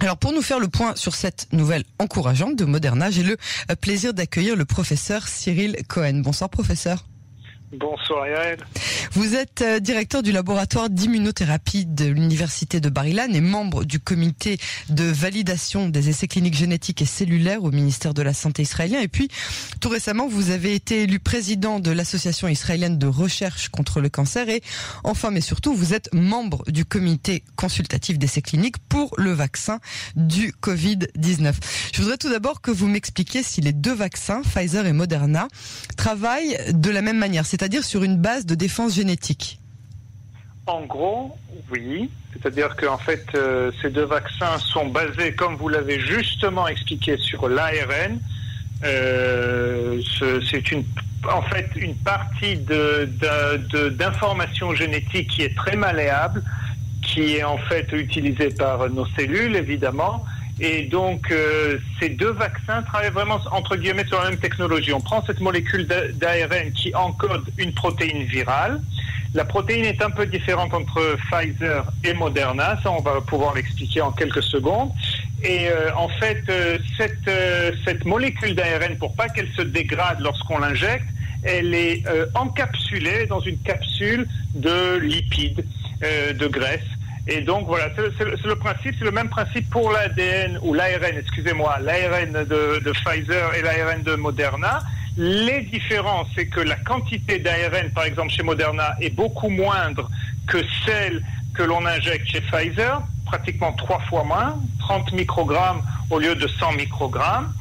Alors pour nous faire le point sur cette nouvelle encourageante de Moderna, j'ai le plaisir d'accueillir le professeur Cyril Cohen. Bonsoir professeur. Bonsoir Yael. Vous êtes euh, directeur du laboratoire d'immunothérapie de l'université de Barilan et membre du comité de validation des essais cliniques génétiques et cellulaires au ministère de la Santé israélien. Et puis, tout récemment, vous avez été élu président de l'association israélienne de recherche contre le cancer et enfin, mais surtout, vous êtes membre du comité consultatif d'essais cliniques pour le vaccin du Covid-19. Je voudrais tout d'abord que vous m'expliquiez si les deux vaccins, Pfizer et Moderna, travaillent de la même manière c'est-à-dire sur une base de défense génétique En gros, oui. C'est-à-dire qu'en fait, euh, ces deux vaccins sont basés, comme vous l'avez justement expliqué, sur l'ARN. Euh, c'est une, en fait une partie d'information génétique qui est très malléable, qui est en fait utilisée par nos cellules, évidemment, et donc, euh, ces deux vaccins travaillent vraiment, entre guillemets, sur la même technologie. On prend cette molécule d'ARN qui encode une protéine virale. La protéine est un peu différente entre Pfizer et Moderna. Ça, on va pouvoir l'expliquer en quelques secondes. Et euh, en fait, euh, cette, cette molécule d'ARN, pour pas qu'elle se dégrade lorsqu'on l'injecte, elle est encapsulée dans une capsule de lipides, de graisse. Et donc voilà, c'est le, principe, c'est le même principe pour l'ADN ou l'ARN, excusez-moi, l'ARN de, Pfizer et l'ARN de Moderna. Les différences, c'est que la quantité d'ARN, par exemple chez Moderna, est beaucoup moindre que celle que l'on injecte chez Pfizer, pratiquement trois fois moins, 30 microgrammes au lieu de 100 microgrammes.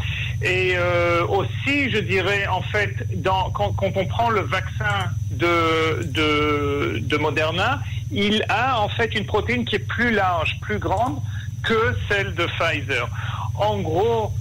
Et euh, aussi, je dirais, en fait, quand, on prend le vaccin de Moderna, il a en fait une protéine qui est plus large, plus grande que celle de Pfizer. En gros,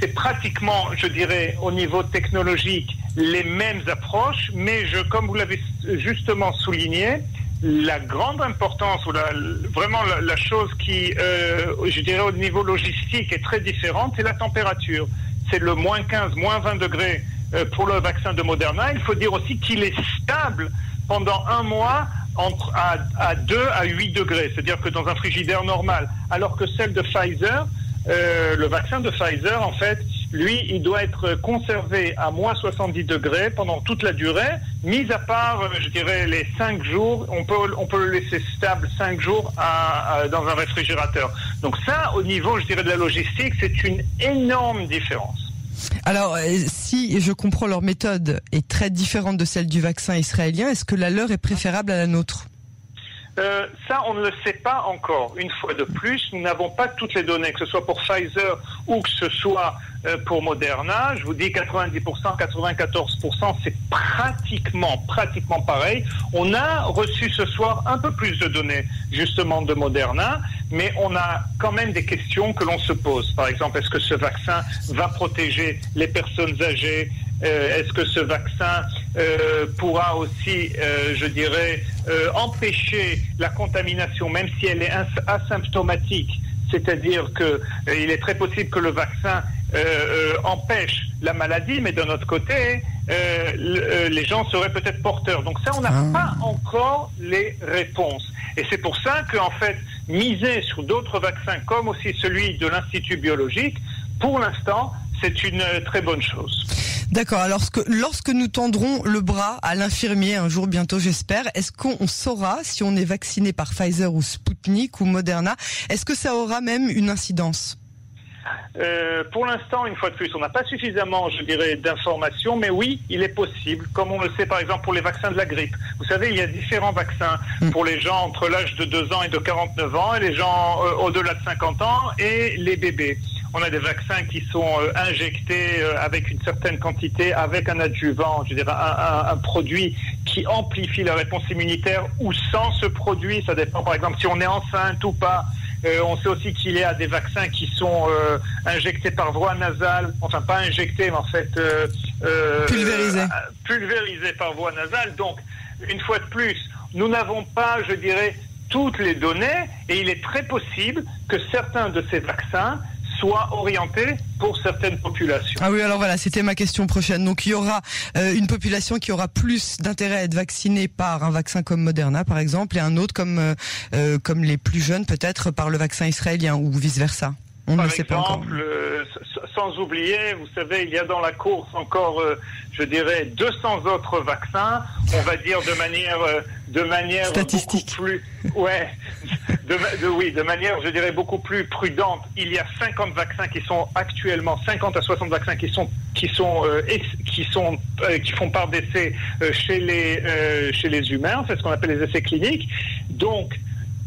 c'est pratiquement, je dirais, au niveau technologique, les mêmes approches, mais je, comme vous l'avez justement souligné, la grande importance, ou la, vraiment la, chose qui, euh, je dirais, au niveau logistique est très différente, c'est la température. C'est le moins 15, moins 20 degrés euh, pour le vaccin de Moderna. Il faut dire aussi qu'il est stable pendant un mois entre à, à 2 à 8 degrés, c'est-à-dire que dans un frigidaire normal, alors que celle de Pfizer, euh, le vaccin de Pfizer, en fait, lui, il doit être conservé à moins 70 degrés pendant toute la durée, mis à part, euh, je dirais, les 5 jours, on peut, on peut le laisser stable 5 jours à, dans un réfrigérateur. Donc ça, au niveau, je dirais, de la logistique, c'est une énorme différence. Alors, euh, si je comprends leur méthode est très différente de celle du vaccin israélien, est-ce que la leur est préférable à la nôtre? Euh, ça, on ne le sait pas encore. Une fois de plus, nous n'avons pas toutes les données, que ce soit pour Pfizer ou que ce soit euh, pour Moderna. Je vous dis 90%, 94%, c'est pratiquement, pratiquement pareil. On a reçu ce soir un peu plus de données, justement, de Moderna, mais on a quand même des questions que l'on se pose. Par exemple, est-ce que ce vaccin va protéger les personnes âgées est-ce que ce vaccin euh, pourra aussi, euh, je dirais, empêcher la contamination, même si elle est asymptomatique? C'est-à-dire qu'il est très possible que le vaccin empêche la maladie, mais d'un autre côté, les gens seraient peut-être porteurs. Donc ça, on n'a ah. pas encore les réponses. Et c'est pour ça qu'en fait, miser sur d'autres vaccins, comme aussi celui de l'Institut biologique, pour l'instant, c'est une très bonne chose. D'accord. Alors, lorsque nous tendrons le bras à l'infirmier un jour bientôt, j'espère, est-ce qu'on saura si on est vacciné par Pfizer ou Sputnik ou Moderna? Est-ce que ça aura même une incidence? Euh, pour l'instant, une fois de plus, on n'a pas suffisamment, je dirais, d'informations, mais oui, il est possible, comme on le sait par exemple pour les vaccins de la grippe. Vous savez, il y a différents vaccins mm. pour les gens entre l'âge de 2 ans et de 49 ans, et les gens euh, au-delà de 50 ans, et les bébés on a des vaccins qui sont euh, injectés euh, avec une certaine quantité, avec un adjuvant, je dirais un, un, produit qui amplifie la réponse immunitaire ou sans ce produit, ça dépend par exemple si on est enceinte ou pas. Euh, on sait aussi qu'il y a des vaccins qui sont injectés par voie nasale, enfin pas injectés, mais en fait pulvérisés. pulvérisés par voie nasale. Donc, une fois de plus, nous n'avons pas, je dirais, toutes les données et il est très possible que certains de ces vaccins soit orienté pour certaines populations. Ah oui, alors voilà, c'était ma question prochaine. Donc il y aura euh, une population qui aura plus d'intérêt à être vaccinée par un vaccin comme Moderna, par exemple, et un autre comme euh, euh, comme les plus jeunes, peut-être par le vaccin israélien ou vice versa. On par ne sait pas encore. sans oublier, vous savez, il y a dans la course encore, je dirais, 200 autres vaccins. On va dire de manière de manière Statistique. beaucoup plus, ouais, de, oui, de manière, je dirais, beaucoup plus prudente. Il y a 50 vaccins qui sont actuellement, 50 à 60 vaccins qui sont, qui sont, euh, qui sont, euh, qui font part d'essais euh, chez les, chez les humains. C'est ce qu'on appelle les essais cliniques. Donc,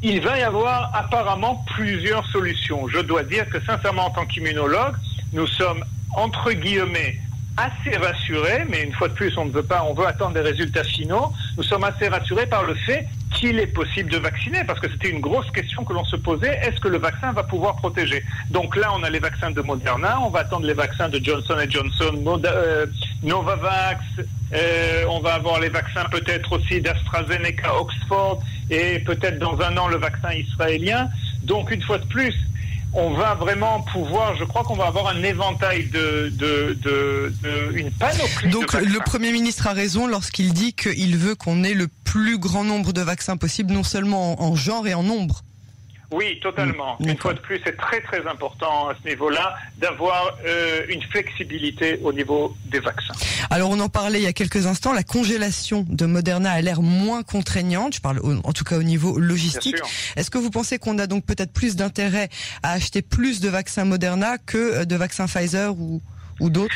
il va y avoir apparemment plusieurs solutions. Je dois dire que sincèrement, en tant qu'immunologue, nous sommes entre guillemets assez rassurés, mais une fois de plus, on ne veut pas, on veut attendre des résultats finaux. Nous sommes assez rassurés par le fait qu'il est possible de vacciner, parce que c'était une grosse question que l'on se posait. Est-ce que le vaccin va pouvoir protéger? Donc là, on a les vaccins de Moderna, on va attendre les vaccins de Johnson Johnson, euh, Novavax, euh, on va avoir les vaccins peut-être aussi d'AstraZeneca, Oxford, et peut-être dans un an le vaccin israélien. Donc une fois de plus, on va vraiment pouvoir, je crois qu'on va avoir un éventail de, de, de, de une panoplie. Donc le Premier ministre a raison lorsqu'il dit qu'il veut qu'on ait le plus grand nombre de vaccins possible, non seulement en genre et en nombre. Oui, totalement. Une fois de plus, c'est très très important à ce niveau-là d'avoir euh, une flexibilité au niveau des vaccins. Alors on en parlait il y a quelques instants, la congélation de Moderna a l'air moins contraignante, je parle en tout cas au niveau logistique. Est-ce que vous pensez qu'on a donc peut-être plus d'intérêt à acheter plus de vaccins Moderna que euh, de vaccins Pfizer ou, ou d'autres?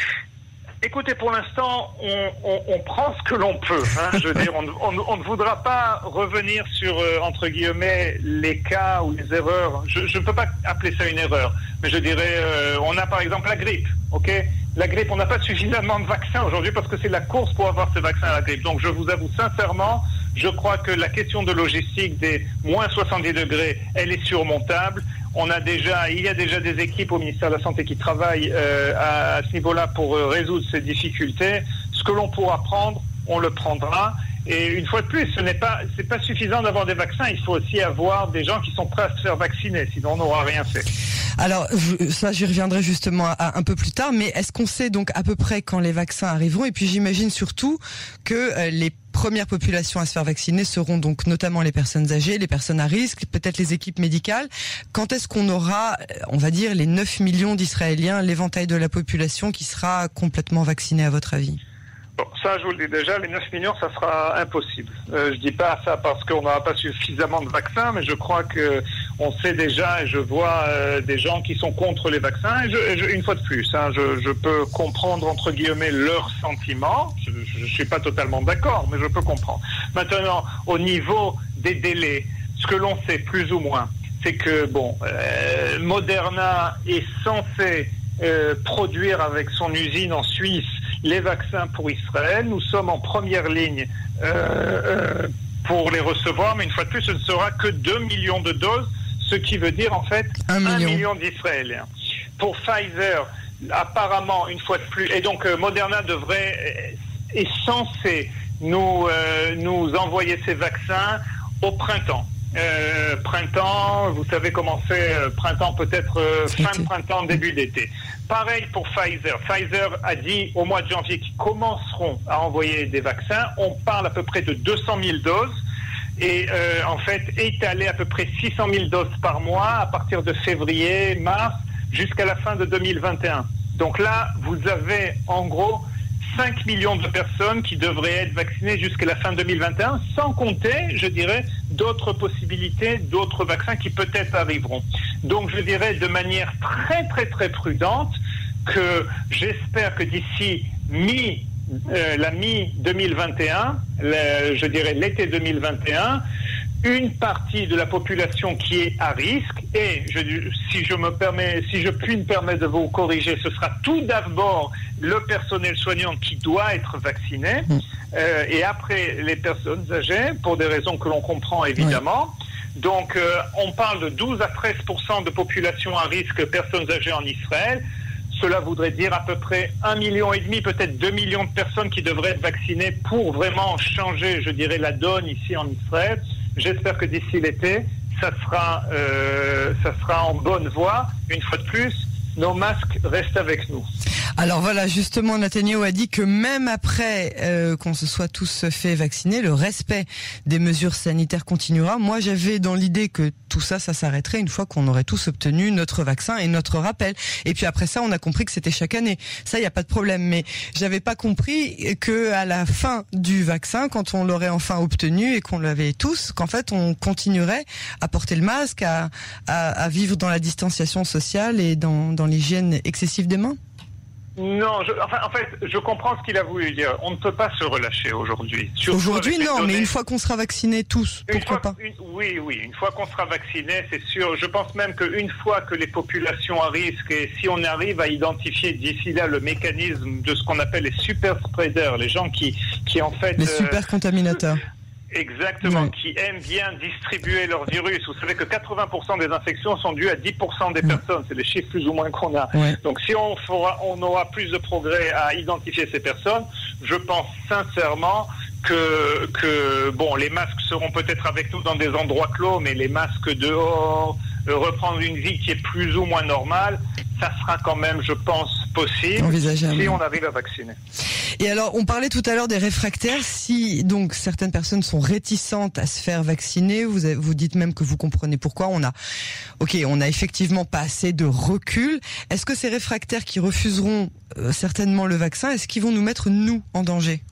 Écoutez, pour l'instant, on, prend ce que l'on peut. Hein. je on, ne voudra pas revenir sur, euh, entre guillemets, les cas ou les erreurs. Je ne peux pas appeler ça une erreur, mais je dirais, euh, on a par exemple la grippe, ok? La grippe, on n'a pas suffisamment de vaccins aujourd'hui parce que c'est la course pour avoir ce vaccin à la grippe. Donc je vous avoue sincèrement, je crois que la question de logistique des moins 70 degrés, elle est surmontable. On a déjà, il y a déjà des équipes au ministère de la Santé qui travaillent euh, à, ce niveau-là pour euh, résoudre ces difficultés. Ce que l'on pourra prendre, on le prendra. Et une fois de plus, ce n'est pas, c'est pas suffisant d'avoir des vaccins. Il faut aussi avoir des gens qui sont prêts à se faire vacciner. Sinon, on n'aura rien fait. Alors, ça, j'y reviendrai justement un peu plus tard. Mais est-ce qu'on sait donc à peu près quand les vaccins arriveront? Et puis, j'imagine surtout que euh, les premières populations à se faire vacciner seront donc notamment les personnes âgées, les personnes à risque, peut-être les équipes médicales. Quand est-ce qu'on aura, on va dire, les 9 millions d'Israéliens, l'éventail de la population qui sera complètement vaccinée à votre avis? Bon, ça, je vous le dis déjà, les 9 millions, ça sera impossible. Euh, je dis pas ça parce qu'on n'aura pas suffisamment de vaccins, mais je crois que on sait déjà, et je vois euh, des gens qui sont contre les vaccins. Et je, une fois de plus, hein, je, je, peux comprendre entre guillemets leurs sentiments. Je ne suis pas totalement d'accord, mais je peux comprendre. Maintenant, au niveau des délais, ce que l'on sait plus ou moins, c'est que bon, euh, Moderna est censé euh, produire avec son usine en Suisse les vaccins pour Israël. Nous sommes en première ligne pour les recevoir, mais une fois de plus, ce ne sera que 2 millions de doses, ce qui veut dire en fait 1 million, d'Israéliens. Pour Pfizer, apparemment, une fois de plus, et donc euh, Moderna devrait, est censé nous, nous envoyer ces vaccins au printemps. Euh, printemps, vous savez comment c'est, euh, printemps peut-être euh, fin de printemps, début d'été. Pareil pour Pfizer. Pfizer a dit au mois de janvier qu'ils commenceront à envoyer des vaccins. On parle à peu près de 200 000 doses et en fait étaler à peu près 600 000 doses par mois à partir de février, mars jusqu'à la fin de 2021. Donc là, vous avez en gros 5 millions de personnes qui devraient être vaccinées jusqu'à la fin 2021, sans compter, je dirais, d'autres possibilités, d'autres vaccins qui peut-être arriveront. Donc je dirais de manière très très très prudente que j'espère que d'ici mi euh, la mi 2021, je dirais l'été 2021, une partie de la population qui est à risque, et je, si je me permets, si je puis me permettre de vous corriger, ce sera tout d'abord le personnel soignant qui doit être vacciné, mm. euh, et après les personnes âgées, pour des raisons que l'on comprend évidemment. Donc, euh, on parle de 12 à 13 de population à risque personnes âgées en Israël. Cela voudrait dire à peu près un million et demi, peut-être 2 millions de personnes qui devraient être vaccinées pour vraiment changer, je dirais, la donne ici en Israël. J'espère que d'ici l'été, ça sera, euh, ça sera en bonne voie. Une fois de plus, nos masques restent avec nous. Alors voilà, justement, Netanyahu a dit que même après euh, qu'on se soit tous fait vacciner, le respect des mesures sanitaires continuera. Moi, j'avais dans l'idée que tout ça, ça s'arrêterait une fois qu'on aurait tous obtenu notre vaccin et notre rappel. Et puis après ça, on a compris que c'était chaque année. Ça, il n'y a pas de problème. Mais j'avais pas compris que à la fin du vaccin, quand on l'aurait enfin obtenu et qu'on l'avait tous, qu'en fait, on continuerait à porter le masque, à, à, à vivre dans la distanciation sociale et dans, dans l'hygiène excessive des mains. Non, je, enfin, en fait, je comprends ce qu'il a voulu dire. On ne peut pas se relâcher aujourd'hui. Aujourd'hui, non, mais une fois qu'on sera vaccinés tous, pourquoi pas une, Oui, oui, une fois qu'on sera vacciné, c'est sûr. Je pense même qu'une fois que les populations à risque, et si on arrive à identifier d'ici là le mécanisme de ce qu'on appelle les super spreaders, les gens qui, qui en fait... Les super contaminateurs. Exactement, ouais. qui aiment bien distribuer leur virus. Vous savez que 80% des infections sont dues à 10% des personnes. C'est les chiffres plus ou moins qu'on a. Ouais. Donc si on, fera, on aura plus de progrès à identifier ces personnes, je pense sincèrement que, que bon, les masques seront peut-être avec nous dans des endroits clos, mais les masques dehors, euh, reprendre une vie qui est plus ou moins normale, ça sera quand même, je pense, possible Envisageable. si on arrive à vacciner. Et alors, on parlait tout à l'heure des réfractaires. Si donc certaines personnes sont réticentes à se faire vacciner, vous vous dites même que vous comprenez pourquoi. On a, ok, on a effectivement pas assez de recul. Est-ce que ces réfractaires qui refuseront euh, certainement le vaccin, est-ce qu'ils vont nous mettre nous en danger?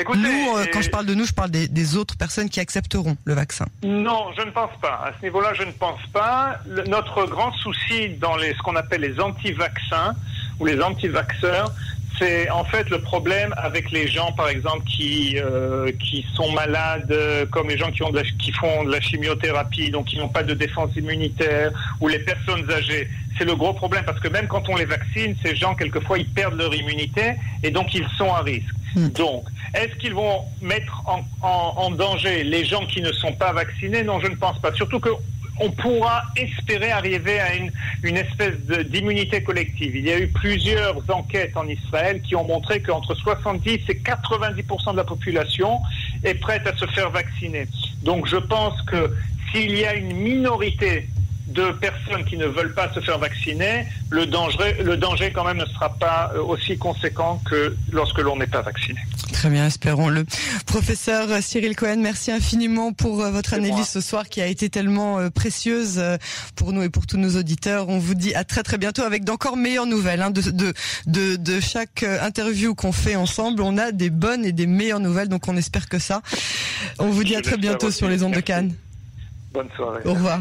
Écoutez, nous, euh, quand je parle de nous, je parle des, des, autres personnes qui accepteront le vaccin. Non, je ne pense pas. À ce niveau-là, je ne pense pas. Le, notre grand souci dans les, ce qu'on appelle les anti-vaccins ou les anti-vaxeurs, c'est en fait le problème avec les gens, par exemple, qui euh, qui sont malades, euh, comme les gens qui ont de la, qui font de la chimiothérapie, donc qui n'ont pas de défense immunitaire, ou les personnes âgées. C'est le gros problème parce que même quand on les vaccine, ces gens quelquefois ils perdent leur immunité et donc ils sont à risque. Mmh. Donc, est-ce qu'ils vont mettre en danger les gens qui ne sont pas vaccinés? Non, je ne pense pas. Surtout que on pourra espérer arriver à une, une espèce d'immunité collective. Il y a eu plusieurs enquêtes en Israël qui ont montré qu'entre 70 et 90% de la population est prête à se faire vacciner. Donc je pense que s'il y a une minorité de personnes qui ne veulent pas se faire vacciner, le danger, le danger quand même ne sera pas aussi conséquent que lorsque l'on n'est pas vacciné. Très bien, espérons-le. Professeur Cyril Cohen, merci infiniment pour votre analyse ce soir qui a été tellement précieuse pour nous et pour tous nos auditeurs. On vous dit à très très bientôt avec d'encore meilleures nouvelles. Hein, de, de, de, de chaque interview qu'on fait ensemble, on a des bonnes et des meilleures nouvelles, donc on espère que ça. On vous dit Je à très bientôt sur les ondes merci. de Cannes. Bonne soirée. Au revoir.